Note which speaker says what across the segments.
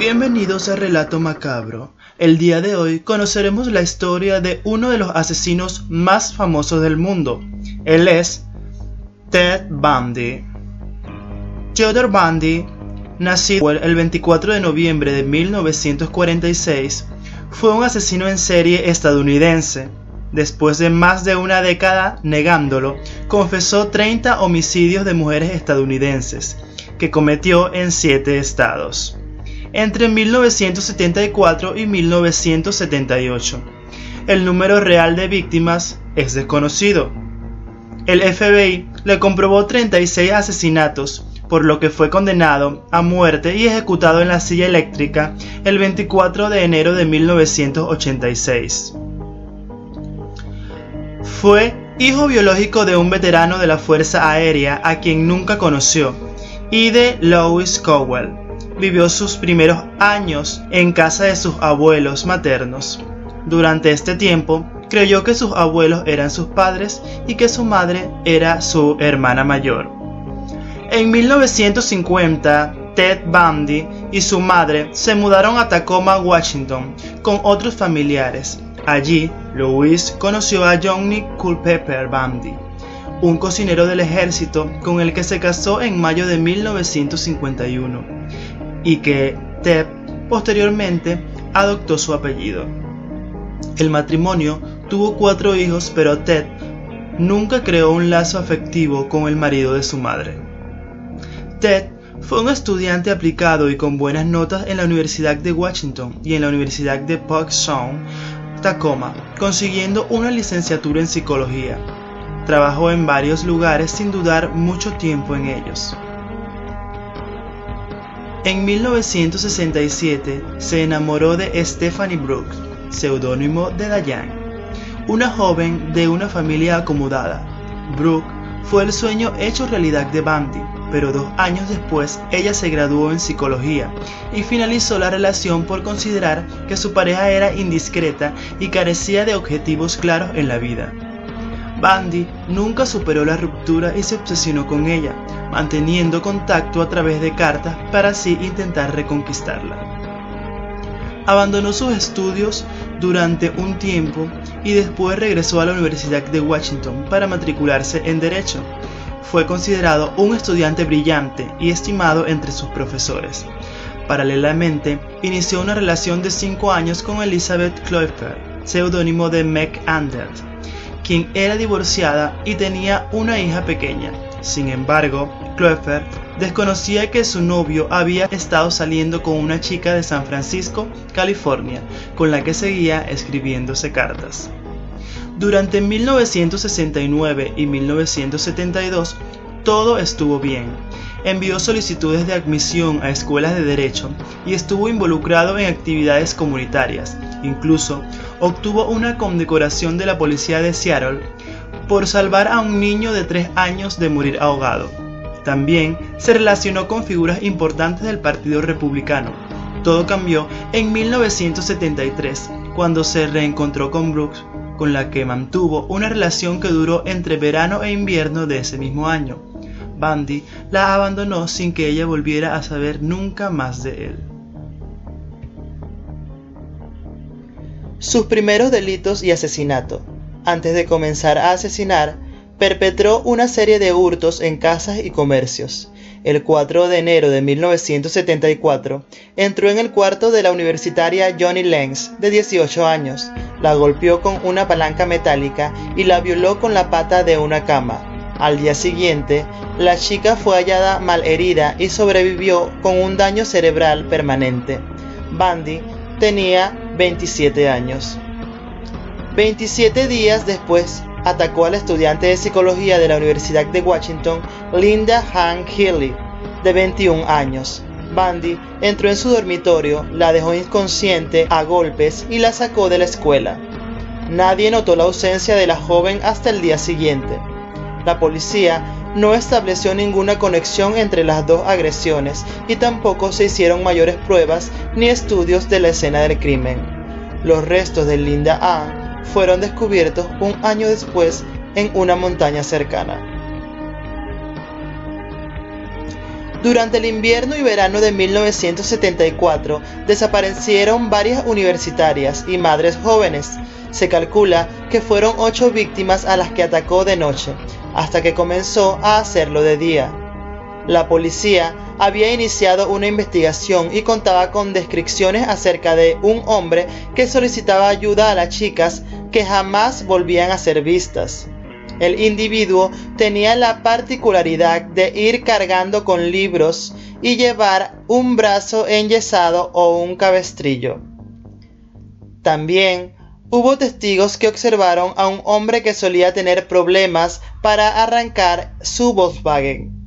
Speaker 1: Bienvenidos a Relato Macabro. El día de hoy conoceremos la historia de uno de los asesinos más famosos del mundo. Él es Ted Bundy. Theodore Bundy, nacido el 24 de noviembre de 1946, fue un asesino en serie estadounidense. Después de más de una década negándolo, confesó 30 homicidios de mujeres estadounidenses que cometió en siete estados entre 1974 y 1978. El número real de víctimas es desconocido. El FBI le comprobó 36 asesinatos, por lo que fue condenado a muerte y ejecutado en la silla eléctrica el 24 de enero de 1986. Fue hijo biológico de un veterano de la Fuerza Aérea a quien nunca conoció y de Louis Cowell, vivió sus primeros años en casa de sus abuelos maternos. Durante este tiempo, creyó que sus abuelos eran sus padres y que su madre era su hermana mayor. En 1950, Ted Bundy y su madre se mudaron a Tacoma, Washington, con otros familiares. Allí, Louis conoció a Johnny Culpeper Bundy, un cocinero del ejército con el que se casó en mayo de 1951 y que Ted posteriormente adoptó su apellido. El matrimonio tuvo cuatro hijos, pero Ted nunca creó un lazo afectivo con el marido de su madre. Ted fue un estudiante aplicado y con buenas notas en la Universidad de Washington y en la Universidad de Park Sound, Tacoma, consiguiendo una licenciatura en psicología. Trabajó en varios lugares sin dudar mucho tiempo en ellos. En 1967 se enamoró de Stephanie Brooks, seudónimo de Diane, una joven de una familia acomodada. Brooke fue el sueño hecho realidad de Bundy, pero dos años después ella se graduó en psicología y finalizó la relación por considerar que su pareja era indiscreta y carecía de objetivos claros en la vida. Bundy nunca superó la ruptura y se obsesionó con ella, manteniendo contacto a través de cartas para así intentar reconquistarla. Abandonó sus estudios durante un tiempo y después regresó a la Universidad de Washington para matricularse en Derecho. Fue considerado un estudiante brillante y estimado entre sus profesores. Paralelamente, inició una relación de cinco años con Elizabeth Cloyper, seudónimo de Meg quien era divorciada y tenía una hija pequeña. Sin embargo, Clover desconocía que su novio había estado saliendo con una chica de San Francisco, California, con la que seguía escribiéndose cartas. Durante 1969 y 1972 todo estuvo bien. Envió solicitudes de admisión a escuelas de derecho y estuvo involucrado en actividades comunitarias. Incluso obtuvo una condecoración de la policía de Seattle por salvar a un niño de 3 años de morir ahogado. También se relacionó con figuras importantes del Partido Republicano. Todo cambió en 1973, cuando se reencontró con Brooks, con la que mantuvo una relación que duró entre verano e invierno de ese mismo año. Bundy la abandonó sin que ella volviera a saber nunca más de él. Sus primeros delitos y asesinato antes de comenzar a asesinar, perpetró una serie de hurtos en casas y comercios. El 4 de enero de 1974, entró en el cuarto de la universitaria Johnny Lenz, de 18 años, la golpeó con una palanca metálica y la violó con la pata de una cama. Al día siguiente, la chica fue hallada malherida y sobrevivió con un daño cerebral permanente. Bandy tenía 27 años. 27 días después, atacó a la estudiante de psicología de la Universidad de Washington, Linda Han Healy, de 21 años. Bundy entró en su dormitorio, la dejó inconsciente a golpes y la sacó de la escuela. Nadie notó la ausencia de la joven hasta el día siguiente. La policía no estableció ninguna conexión entre las dos agresiones y tampoco se hicieron mayores pruebas ni estudios de la escena del crimen. Los restos de Linda A fueron descubiertos un año después en una montaña cercana. Durante el invierno y verano de 1974 desaparecieron varias universitarias y madres jóvenes. Se calcula que fueron ocho víctimas a las que atacó de noche, hasta que comenzó a hacerlo de día. La policía había iniciado una investigación y contaba con descripciones acerca de un hombre que solicitaba ayuda a las chicas que jamás volvían a ser vistas. El individuo tenía la particularidad de ir cargando con libros y llevar un brazo enyesado o un cabestrillo. También hubo testigos que observaron a un hombre que solía tener problemas para arrancar su Volkswagen,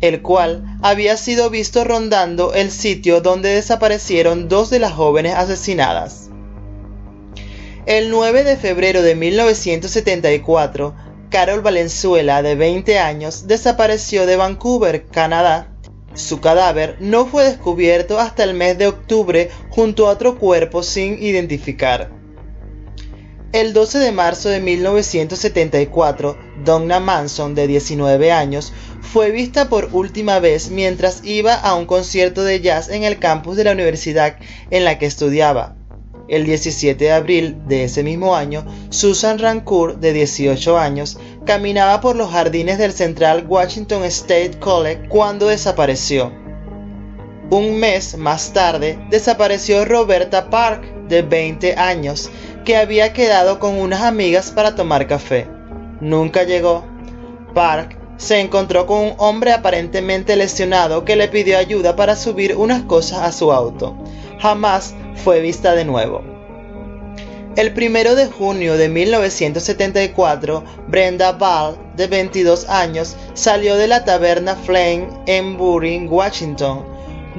Speaker 1: el cual había sido visto rondando el sitio donde desaparecieron dos de las jóvenes asesinadas. El 9 de febrero de 1974, Carol Valenzuela, de 20 años, desapareció de Vancouver, Canadá. Su cadáver no fue descubierto hasta el mes de octubre junto a otro cuerpo sin identificar. El 12 de marzo de 1974, Donna Manson, de 19 años, fue vista por última vez mientras iba a un concierto de jazz en el campus de la universidad en la que estudiaba. El 17 de abril de ese mismo año, Susan Rancourt, de 18 años, caminaba por los jardines del Central Washington State College cuando desapareció. Un mes más tarde, desapareció Roberta Park, de 20 años, que había quedado con unas amigas para tomar café. Nunca llegó. Park se encontró con un hombre aparentemente lesionado que le pidió ayuda para subir unas cosas a su auto. Jamás fue vista de nuevo. El 1 de junio de 1974, Brenda Ball, de 22 años, salió de la taberna Flame en Bury, Washington,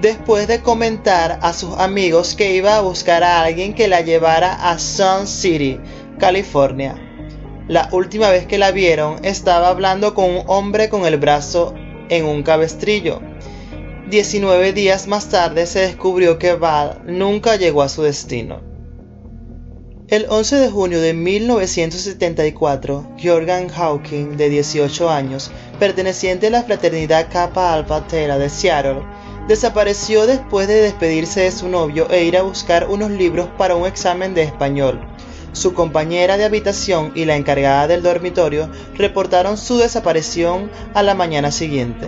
Speaker 1: después de comentar a sus amigos que iba a buscar a alguien que la llevara a Sun City, California. La última vez que la vieron estaba hablando con un hombre con el brazo en un cabestrillo. 19 días más tarde se descubrió que Val nunca llegó a su destino. El 11 de junio de 1974, Jorgan Hawking, de 18 años, perteneciente a la fraternidad Kappa Alpha de Seattle, desapareció después de despedirse de su novio e ir a buscar unos libros para un examen de español. Su compañera de habitación y la encargada del dormitorio reportaron su desaparición a la mañana siguiente.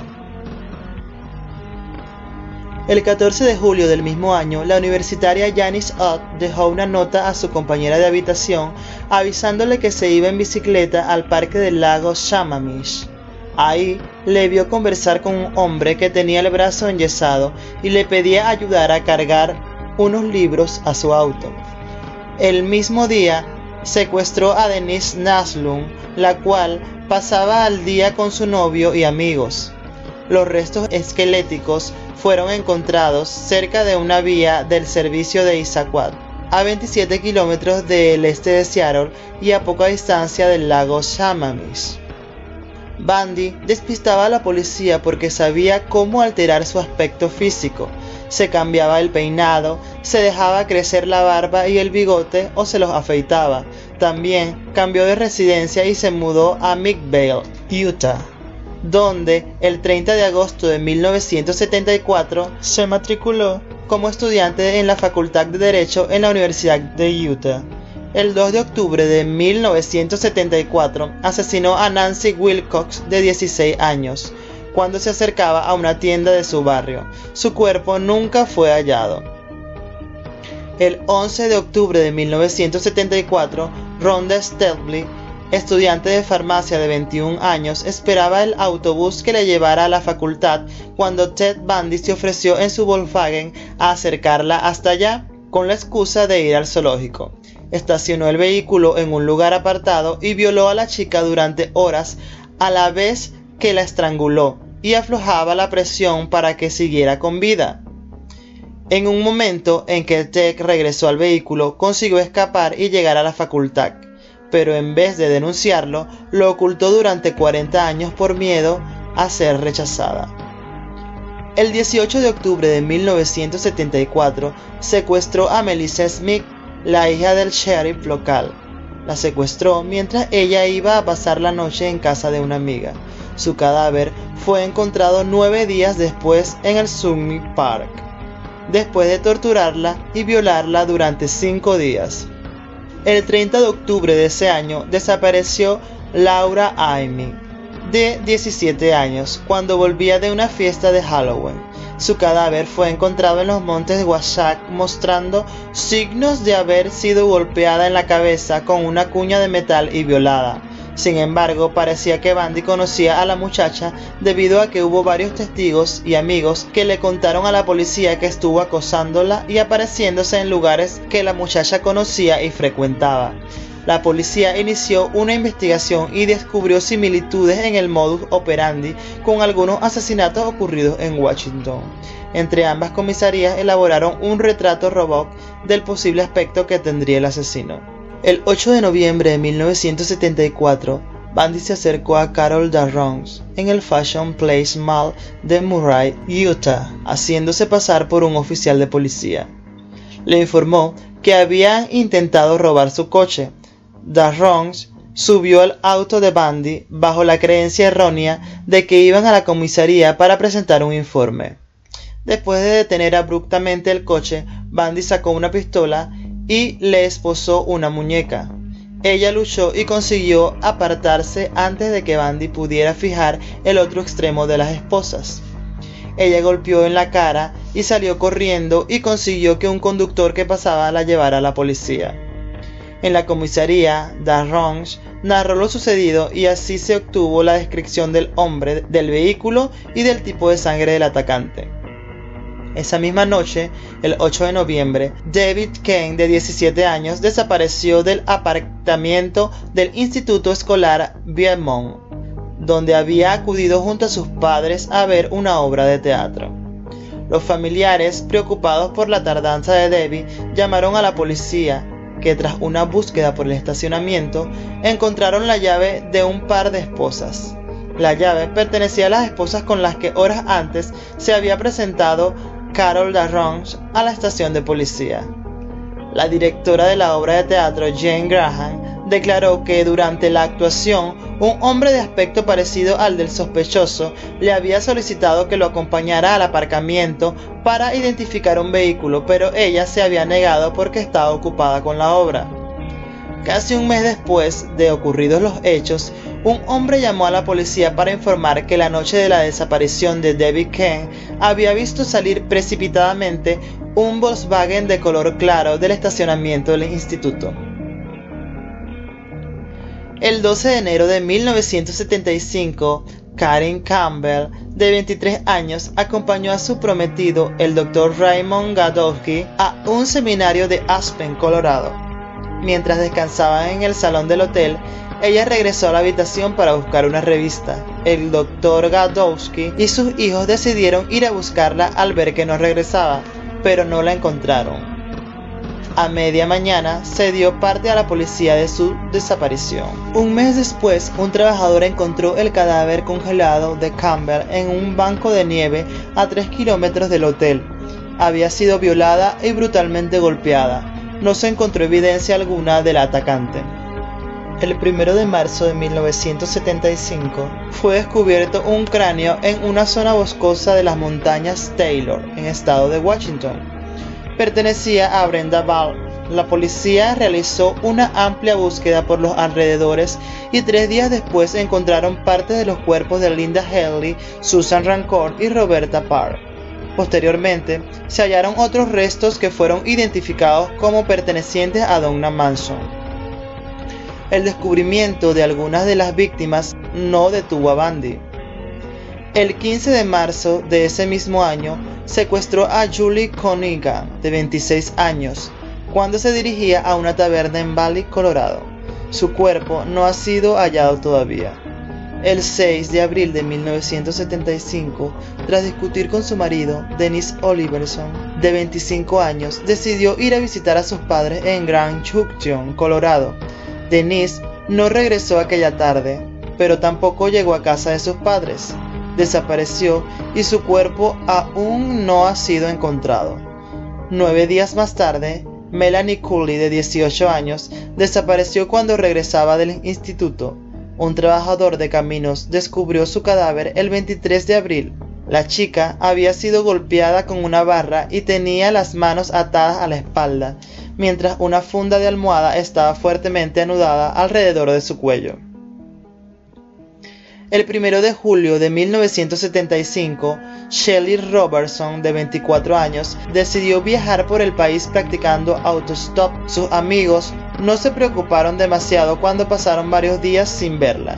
Speaker 1: El 14 de julio del mismo año, la universitaria Janice Ott dejó una nota a su compañera de habitación avisándole que se iba en bicicleta al parque del lago Shamamish. Ahí le vio conversar con un hombre que tenía el brazo enyesado y le pedía ayudar a cargar unos libros a su auto. El mismo día secuestró a Denise Naslund, la cual pasaba al día con su novio y amigos. Los restos esqueléticos fueron encontrados cerca de una vía del servicio de Isaquat, a 27 kilómetros del este de Seattle y a poca distancia del lago Shamamish. Bandy despistaba a la policía porque sabía cómo alterar su aspecto físico. Se cambiaba el peinado, se dejaba crecer la barba y el bigote o se los afeitaba. También cambió de residencia y se mudó a Midvale, Utah donde el 30 de agosto de 1974 se matriculó como estudiante en la Facultad de Derecho en la Universidad de Utah. El 2 de octubre de 1974 asesinó a Nancy Wilcox de 16 años cuando se acercaba a una tienda de su barrio. Su cuerpo nunca fue hallado. El 11 de octubre de 1974, Rhonda Stelbley estudiante de farmacia de 21 años, esperaba el autobús que le llevara a la facultad cuando Ted Bundy se ofreció en su Volkswagen a acercarla hasta allá con la excusa de ir al zoológico. Estacionó el vehículo en un lugar apartado y violó a la chica durante horas a la vez que la estranguló y aflojaba la presión para que siguiera con vida. En un momento en que Ted regresó al vehículo, consiguió escapar y llegar a la facultad pero en vez de denunciarlo, lo ocultó durante 40 años por miedo a ser rechazada. El 18 de octubre de 1974 secuestró a Melissa Smith, la hija del sheriff local. La secuestró mientras ella iba a pasar la noche en casa de una amiga. Su cadáver fue encontrado nueve días después en el Summit Park, después de torturarla y violarla durante cinco días. El 30 de octubre de ese año desapareció Laura Amy, de 17 años, cuando volvía de una fiesta de Halloween. Su cadáver fue encontrado en los montes de Washack mostrando signos de haber sido golpeada en la cabeza con una cuña de metal y violada. Sin embargo, parecía que Bandy conocía a la muchacha debido a que hubo varios testigos y amigos que le contaron a la policía que estuvo acosándola y apareciéndose en lugares que la muchacha conocía y frecuentaba. La policía inició una investigación y descubrió similitudes en el modus operandi con algunos asesinatos ocurridos en Washington. Entre ambas comisarías elaboraron un retrato robot del posible aspecto que tendría el asesino. El 8 de noviembre de 1974, Bandy se acercó a Carol Darrons en el Fashion Place Mall de Murray, Utah, haciéndose pasar por un oficial de policía. Le informó que habían intentado robar su coche. Darrons subió al auto de Bandy bajo la creencia errónea de que iban a la comisaría para presentar un informe. Después de detener abruptamente el coche, Bandy sacó una pistola y le esposó una muñeca. Ella luchó y consiguió apartarse antes de que Bandy pudiera fijar el otro extremo de las esposas. Ella golpeó en la cara y salió corriendo y consiguió que un conductor que pasaba la llevara a la policía. En la comisaría, Darronge narró lo sucedido y así se obtuvo la descripción del hombre, del vehículo y del tipo de sangre del atacante. Esa misma noche, el 8 de noviembre, David Kane, de 17 años, desapareció del apartamento del Instituto Escolar Viemont, donde había acudido junto a sus padres a ver una obra de teatro. Los familiares, preocupados por la tardanza de David, llamaron a la policía, que tras una búsqueda por el estacionamiento, encontraron la llave de un par de esposas. La llave pertenecía a las esposas con las que horas antes se había presentado Carol Darronge a la estación de policía. La directora de la obra de teatro, Jane Graham, declaró que durante la actuación un hombre de aspecto parecido al del sospechoso le había solicitado que lo acompañara al aparcamiento para identificar un vehículo, pero ella se había negado porque estaba ocupada con la obra. Casi un mes después de ocurridos los hechos, un hombre llamó a la policía para informar que la noche de la desaparición de Debbie Ken había visto salir precipitadamente un Volkswagen de color claro del estacionamiento del instituto. El 12 de enero de 1975, Karen Campbell, de 23 años, acompañó a su prometido, el Dr. Raymond Gadowski, a un seminario de Aspen, Colorado. Mientras descansaban en el salón del hotel, ella regresó a la habitación para buscar una revista. El doctor Gadowski y sus hijos decidieron ir a buscarla al ver que no regresaba, pero no la encontraron. A media mañana se dio parte a la policía de su desaparición. Un mes después, un trabajador encontró el cadáver congelado de Campbell en un banco de nieve a 3 kilómetros del hotel. Había sido violada y brutalmente golpeada. No se encontró evidencia alguna del atacante. El 1 de marzo de 1975 fue descubierto un cráneo en una zona boscosa de las montañas Taylor, en estado de Washington. Pertenecía a Brenda Ball. La policía realizó una amplia búsqueda por los alrededores y tres días después encontraron partes de los cuerpos de Linda Haley, Susan Rancourt y Roberta Parr. Posteriormente, se hallaron otros restos que fueron identificados como pertenecientes a Donna Manson el descubrimiento de algunas de las víctimas no detuvo a Bandy. El 15 de marzo de ese mismo año, secuestró a Julie Coniga, de 26 años, cuando se dirigía a una taberna en Valley, Colorado. Su cuerpo no ha sido hallado todavía. El 6 de abril de 1975, tras discutir con su marido, Dennis Oliverson, de 25 años, decidió ir a visitar a sus padres en Grand Junction, Colorado, Denise no regresó aquella tarde, pero tampoco llegó a casa de sus padres. Desapareció y su cuerpo aún no ha sido encontrado. Nueve días más tarde, Melanie Cooley, de 18 años, desapareció cuando regresaba del instituto. Un trabajador de caminos descubrió su cadáver el 23 de abril. La chica había sido golpeada con una barra y tenía las manos atadas a la espalda, mientras una funda de almohada estaba fuertemente anudada alrededor de su cuello. El 1 de julio de 1975, Shelley Robertson, de 24 años, decidió viajar por el país practicando autostop. Sus amigos no se preocuparon demasiado cuando pasaron varios días sin verla.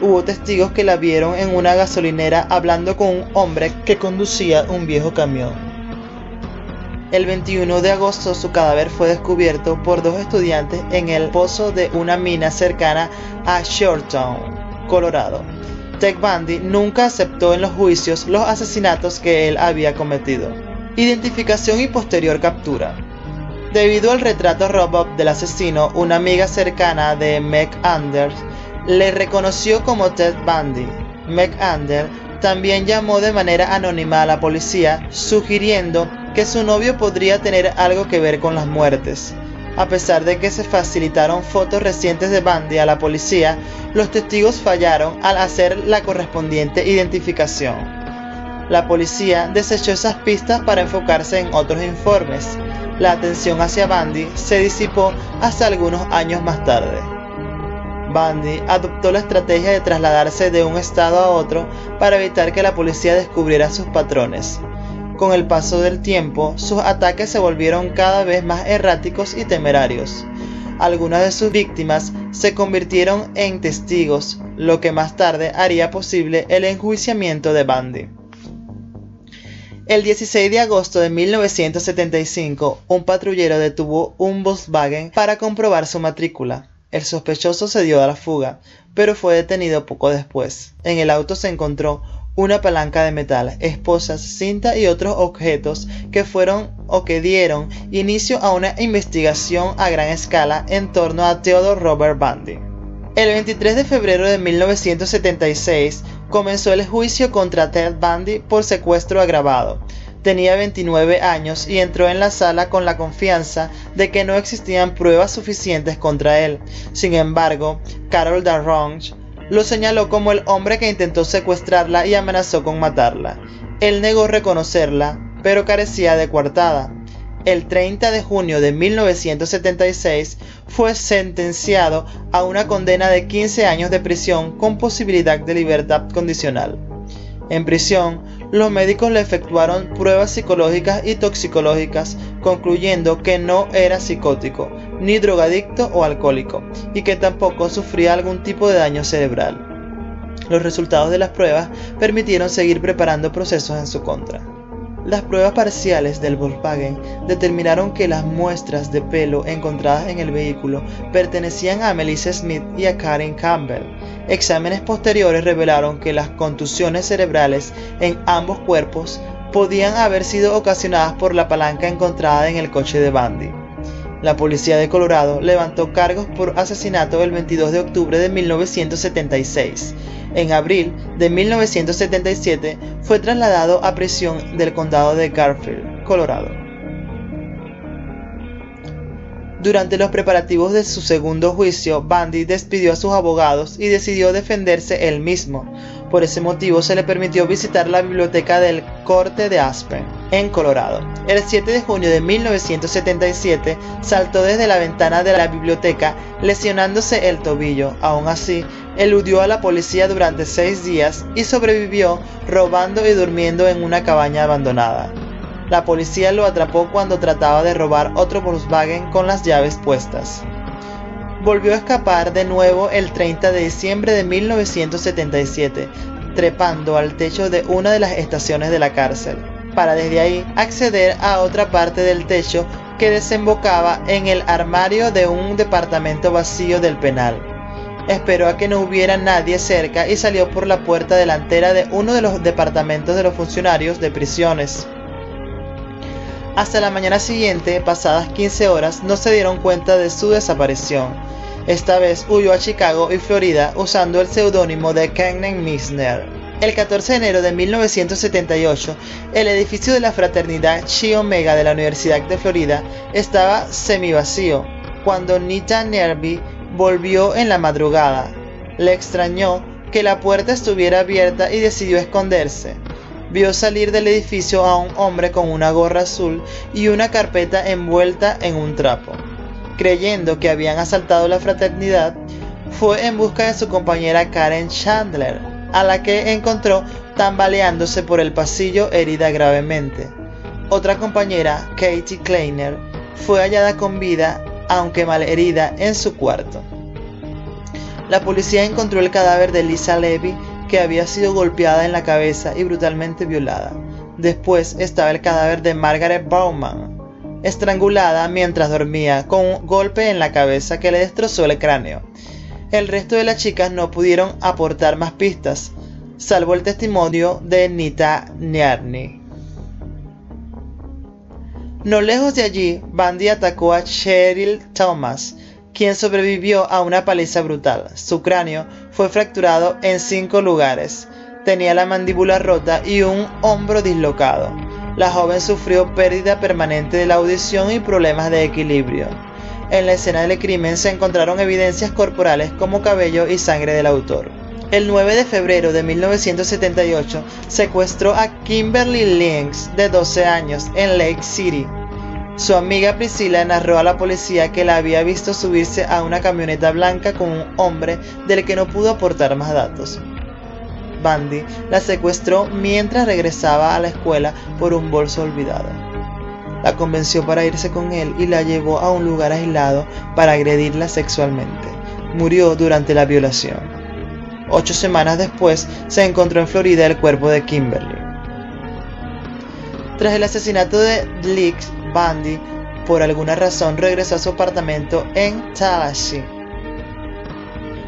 Speaker 1: Hubo testigos que la vieron en una gasolinera hablando con un hombre que conducía un viejo camión. El 21 de agosto su cadáver fue descubierto por dos estudiantes en el pozo de una mina cercana a Shoretown, Colorado. Ted Bundy nunca aceptó en los juicios los asesinatos que él había cometido. Identificación y posterior captura. Debido al retrato robot del asesino, una amiga cercana de Meg Anders le reconoció como Ted Bundy. Meg Anders también llamó de manera anónima a la policía, sugiriendo que su novio podría tener algo que ver con las muertes. A pesar de que se facilitaron fotos recientes de Bundy a la policía, los testigos fallaron al hacer la correspondiente identificación. La policía desechó esas pistas para enfocarse en otros informes. La atención hacia Bundy se disipó hasta algunos años más tarde. Bundy adoptó la estrategia de trasladarse de un estado a otro para evitar que la policía descubriera sus patrones. Con el paso del tiempo, sus ataques se volvieron cada vez más erráticos y temerarios. Algunas de sus víctimas se convirtieron en testigos, lo que más tarde haría posible el enjuiciamiento de Bundy. El 16 de agosto de 1975, un patrullero detuvo un Volkswagen para comprobar su matrícula. El sospechoso se dio a la fuga, pero fue detenido poco después. En el auto se encontró una palanca de metal, esposas, cinta y otros objetos que fueron o que dieron inicio a una investigación a gran escala en torno a Theodore Robert Bundy. El 23 de febrero de 1976 comenzó el juicio contra Ted Bundy por secuestro agravado. Tenía 29 años y entró en la sala con la confianza de que no existían pruebas suficientes contra él. Sin embargo, Carol Darronge lo señaló como el hombre que intentó secuestrarla y amenazó con matarla. Él negó reconocerla, pero carecía de coartada. El 30 de junio de 1976 fue sentenciado a una condena de 15 años de prisión con posibilidad de libertad condicional. En prisión, los médicos le efectuaron pruebas psicológicas y toxicológicas, concluyendo que no era psicótico, ni drogadicto o alcohólico, y que tampoco sufría algún tipo de daño cerebral. Los resultados de las pruebas permitieron seguir preparando procesos en su contra. Las pruebas parciales del Volkswagen determinaron que las muestras de pelo encontradas en el vehículo pertenecían a Melissa Smith y a Karen Campbell. Exámenes posteriores revelaron que las contusiones cerebrales en ambos cuerpos podían haber sido ocasionadas por la palanca encontrada en el coche de Bundy. La policía de Colorado levantó cargos por asesinato el 22 de octubre de 1976 en abril de 1977 fue trasladado a prisión del condado de Garfield, Colorado. Durante los preparativos de su segundo juicio, Bundy despidió a sus abogados y decidió defenderse él mismo. Por ese motivo se le permitió visitar la biblioteca del Corte de Aspen, en Colorado. El 7 de junio de 1977 saltó desde la ventana de la biblioteca lesionándose el tobillo. Aún así, eludió a la policía durante seis días y sobrevivió robando y durmiendo en una cabaña abandonada. La policía lo atrapó cuando trataba de robar otro Volkswagen con las llaves puestas. Volvió a escapar de nuevo el 30 de diciembre de 1977, trepando al techo de una de las estaciones de la cárcel, para desde ahí acceder a otra parte del techo que desembocaba en el armario de un departamento vacío del penal esperó a que no hubiera nadie cerca y salió por la puerta delantera de uno de los departamentos de los funcionarios de prisiones. Hasta la mañana siguiente, pasadas 15 horas, no se dieron cuenta de su desaparición. Esta vez huyó a Chicago y Florida usando el seudónimo de Kennan Misner. El 14 de enero de 1978, el edificio de la fraternidad Chi Omega de la Universidad de Florida estaba semivacío cuando Nita Nerby volvió en la madrugada. Le extrañó que la puerta estuviera abierta y decidió esconderse. Vio salir del edificio a un hombre con una gorra azul y una carpeta envuelta en un trapo. Creyendo que habían asaltado la fraternidad, fue en busca de su compañera Karen Chandler, a la que encontró tambaleándose por el pasillo herida gravemente. Otra compañera, Katie Kleiner, fue hallada con vida, aunque mal herida, en su cuarto. La policía encontró el cadáver de Lisa Levy, que había sido golpeada en la cabeza y brutalmente violada. Después estaba el cadáver de Margaret Bauman, estrangulada mientras dormía, con un golpe en la cabeza que le destrozó el cráneo. El resto de las chicas no pudieron aportar más pistas, salvo el testimonio de Nita Niarny. No lejos de allí, Bandy atacó a Cheryl Thomas, quien sobrevivió a una paliza brutal. Su cráneo fue fracturado en cinco lugares. Tenía la mandíbula rota y un hombro dislocado. La joven sufrió pérdida permanente de la audición y problemas de equilibrio. En la escena del crimen se encontraron evidencias corporales como cabello y sangre del autor. El 9 de febrero de 1978 secuestró a Kimberly Lynx, de 12 años, en Lake City. Su amiga Priscilla narró a la policía que la había visto subirse a una camioneta blanca con un hombre del que no pudo aportar más datos. Bandy la secuestró mientras regresaba a la escuela por un bolso olvidado. La convenció para irse con él y la llevó a un lugar aislado para agredirla sexualmente. Murió durante la violación. Ocho semanas después se encontró en Florida el cuerpo de Kimberly. Tras el asesinato de Leak, Bundy, por alguna razón, regresó a su apartamento en Tallahassee.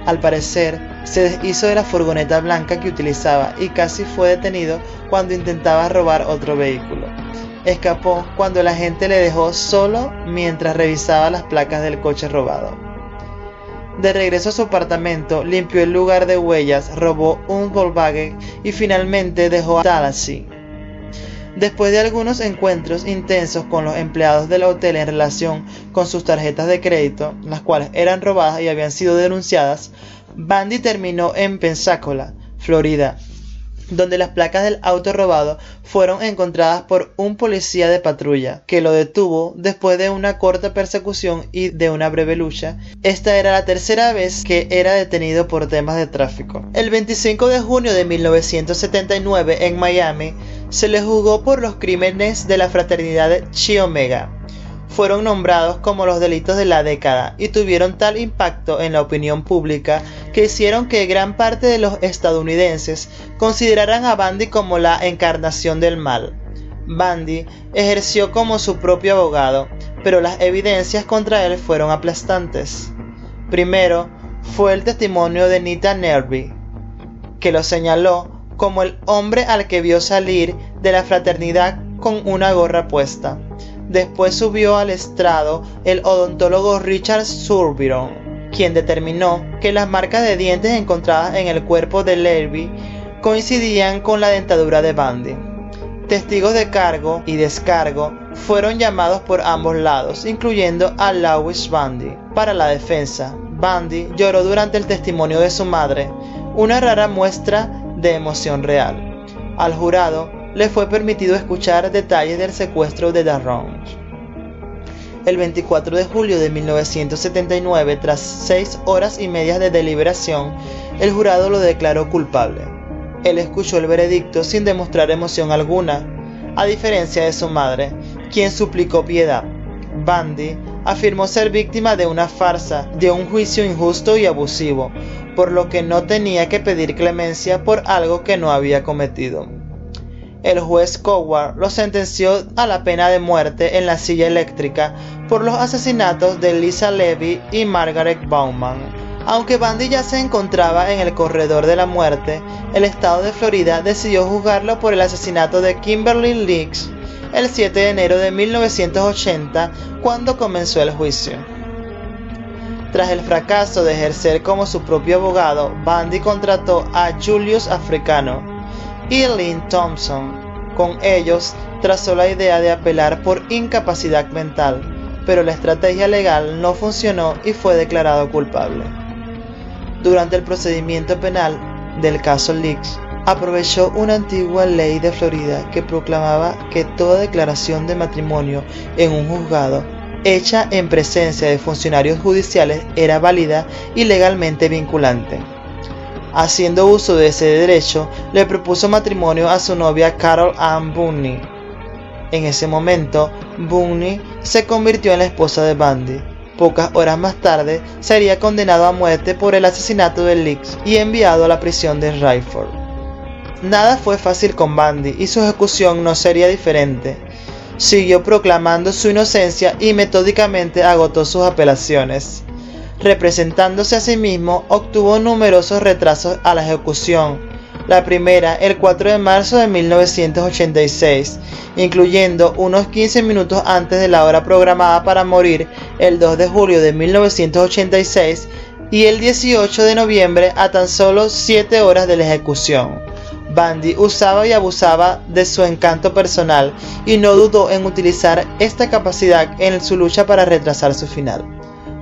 Speaker 1: Al parecer, se deshizo de la furgoneta blanca que utilizaba y casi fue detenido cuando intentaba robar otro vehículo. Escapó cuando la gente le dejó solo mientras revisaba las placas del coche robado. De regreso a su apartamento, limpió el lugar de huellas, robó un Volkswagen y finalmente dejó a Tallahassee. Después de algunos encuentros intensos con los empleados del hotel en relación con sus tarjetas de crédito, las cuales eran robadas y habían sido denunciadas, Bandy terminó en Pensacola, Florida, donde las placas del auto robado fueron encontradas por un policía de patrulla, que lo detuvo después de una corta persecución y de una breve lucha. Esta era la tercera vez que era detenido por temas de tráfico. El 25 de junio de 1979 en Miami se le juzgó por los crímenes de la fraternidad Chi Omega fueron nombrados como los delitos de la década y tuvieron tal impacto en la opinión pública que hicieron que gran parte de los estadounidenses consideraran a Bandy como la encarnación del mal. Bandy ejerció como su propio abogado, pero las evidencias contra él fueron aplastantes. Primero fue el testimonio de Nita Nerby, que lo señaló como el hombre al que vio salir de la fraternidad con una gorra puesta. Después subió al estrado el odontólogo Richard Surbiron, quien determinó que las marcas de dientes encontradas en el cuerpo de Levy coincidían con la dentadura de Bandy. Testigos de cargo y descargo fueron llamados por ambos lados, incluyendo a Lewis Bandy. Para la defensa, Bandy lloró durante el testimonio de su madre, una rara muestra de emoción real. Al jurado le fue permitido escuchar detalles del secuestro de Darron. El 24 de julio de 1979, tras seis horas y media de deliberación, el jurado lo declaró culpable. Él escuchó el veredicto sin demostrar emoción alguna, a diferencia de su madre, quien suplicó piedad. Bandy afirmó ser víctima de una farsa, de un juicio injusto y abusivo, por lo que no tenía que pedir clemencia por algo que no había cometido el juez Coward lo sentenció a la pena de muerte en la silla eléctrica por los asesinatos de Lisa Levy y Margaret Bauman. Aunque Bandy ya se encontraba en el corredor de la muerte, el estado de Florida decidió juzgarlo por el asesinato de Kimberly Leaks el 7 de enero de 1980, cuando comenzó el juicio. Tras el fracaso de ejercer como su propio abogado, Bandy contrató a Julius Africano, y Lynn Thompson. Con ellos trazó la idea de apelar por incapacidad mental, pero la estrategia legal no funcionó y fue declarado culpable. durante el procedimiento penal del caso Leaks, aprovechó una antigua ley de Florida que proclamaba que toda declaración de matrimonio en un juzgado hecha en presencia de funcionarios judiciales era válida y legalmente vinculante. Haciendo uso de ese derecho, le propuso matrimonio a su novia Carol Ann Bunny. En ese momento, Bunny se convirtió en la esposa de Bundy. Pocas horas más tarde, sería condenado a muerte por el asesinato de Leaks y enviado a la prisión de Rayford. Nada fue fácil con Bundy y su ejecución no sería diferente. Siguió proclamando su inocencia y metódicamente agotó sus apelaciones. Representándose a sí mismo, obtuvo numerosos retrasos a la ejecución. La primera el 4 de marzo de 1986, incluyendo unos 15 minutos antes de la hora programada para morir el 2 de julio de 1986 y el 18 de noviembre a tan solo 7 horas de la ejecución. Bandy usaba y abusaba de su encanto personal y no dudó en utilizar esta capacidad en su lucha para retrasar su final.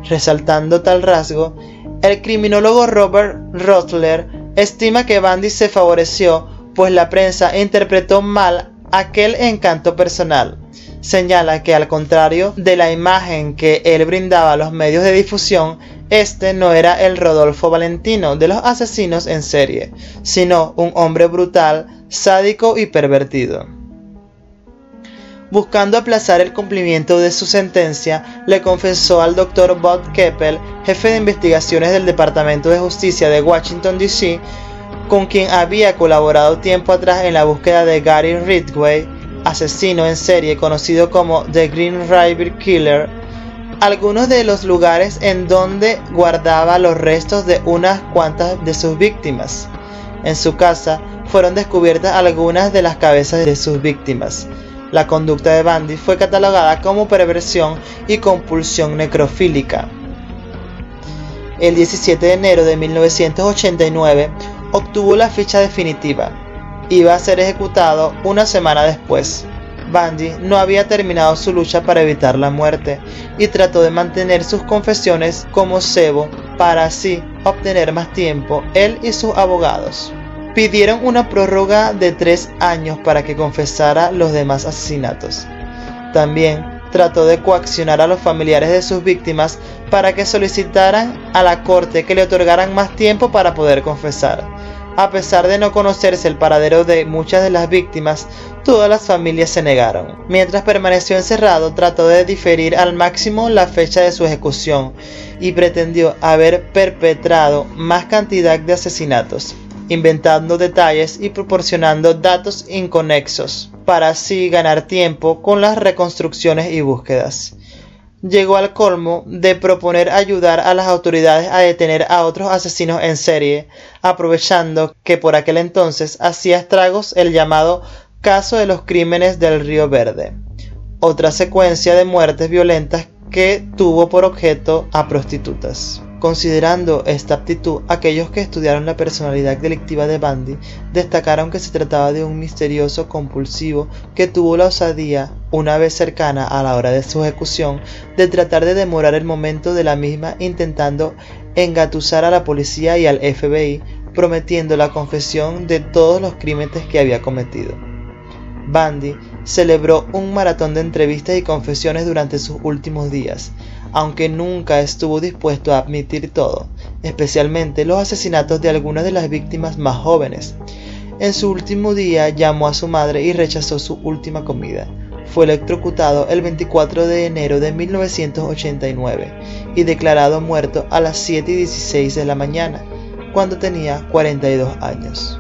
Speaker 1: Resaltando tal rasgo, el criminólogo Robert Rotler estima que Bandy se favoreció pues la prensa interpretó mal aquel encanto personal. Señala que al contrario de la imagen que él brindaba a los medios de difusión, este no era el Rodolfo Valentino de los asesinos en serie, sino un hombre brutal, sádico y pervertido. Buscando aplazar el cumplimiento de su sentencia, le confesó al Dr. Bob Keppel, jefe de investigaciones del Departamento de Justicia de Washington, D.C., con quien había colaborado tiempo atrás en la búsqueda de Gary Ridgway, asesino en serie conocido como The Green River Killer, algunos de los lugares en donde guardaba los restos de unas cuantas de sus víctimas. En su casa fueron descubiertas algunas de las cabezas de sus víctimas. La conducta de Bandy fue catalogada como perversión y compulsión necrofílica. El 17 de enero de 1989 obtuvo la ficha definitiva. Iba a ser ejecutado una semana después. Bundy no había terminado su lucha para evitar la muerte y trató de mantener sus confesiones como cebo para así obtener más tiempo él y sus abogados. Pidieron una prórroga de tres años para que confesara los demás asesinatos. También trató de coaccionar a los familiares de sus víctimas para que solicitaran a la corte que le otorgaran más tiempo para poder confesar. A pesar de no conocerse el paradero de muchas de las víctimas, todas las familias se negaron. Mientras permaneció encerrado, trató de diferir al máximo la fecha de su ejecución y pretendió haber perpetrado más cantidad de asesinatos, inventando detalles y proporcionando datos inconexos, para así ganar tiempo con las reconstrucciones y búsquedas llegó al colmo de proponer ayudar a las autoridades a detener a otros asesinos en serie, aprovechando que por aquel entonces hacía estragos el llamado caso de los crímenes del Río Verde, otra secuencia de muertes violentas que tuvo por objeto a prostitutas. Considerando esta aptitud, aquellos que estudiaron la personalidad delictiva de Bandy destacaron que se trataba de un misterioso compulsivo que tuvo la osadía, una vez cercana a la hora de su ejecución, de tratar de demorar el momento de la misma intentando engatusar a la policía y al FBI, prometiendo la confesión de todos los crímenes que había cometido. Bandy celebró un maratón de entrevistas y confesiones durante sus últimos días, aunque nunca estuvo dispuesto a admitir todo, especialmente los asesinatos de algunas de las víctimas más jóvenes. En su último día llamó a su madre y rechazó su última comida. Fue electrocutado el 24 de enero de 1989 y declarado muerto a las 7 y 16 de la mañana, cuando tenía 42 años.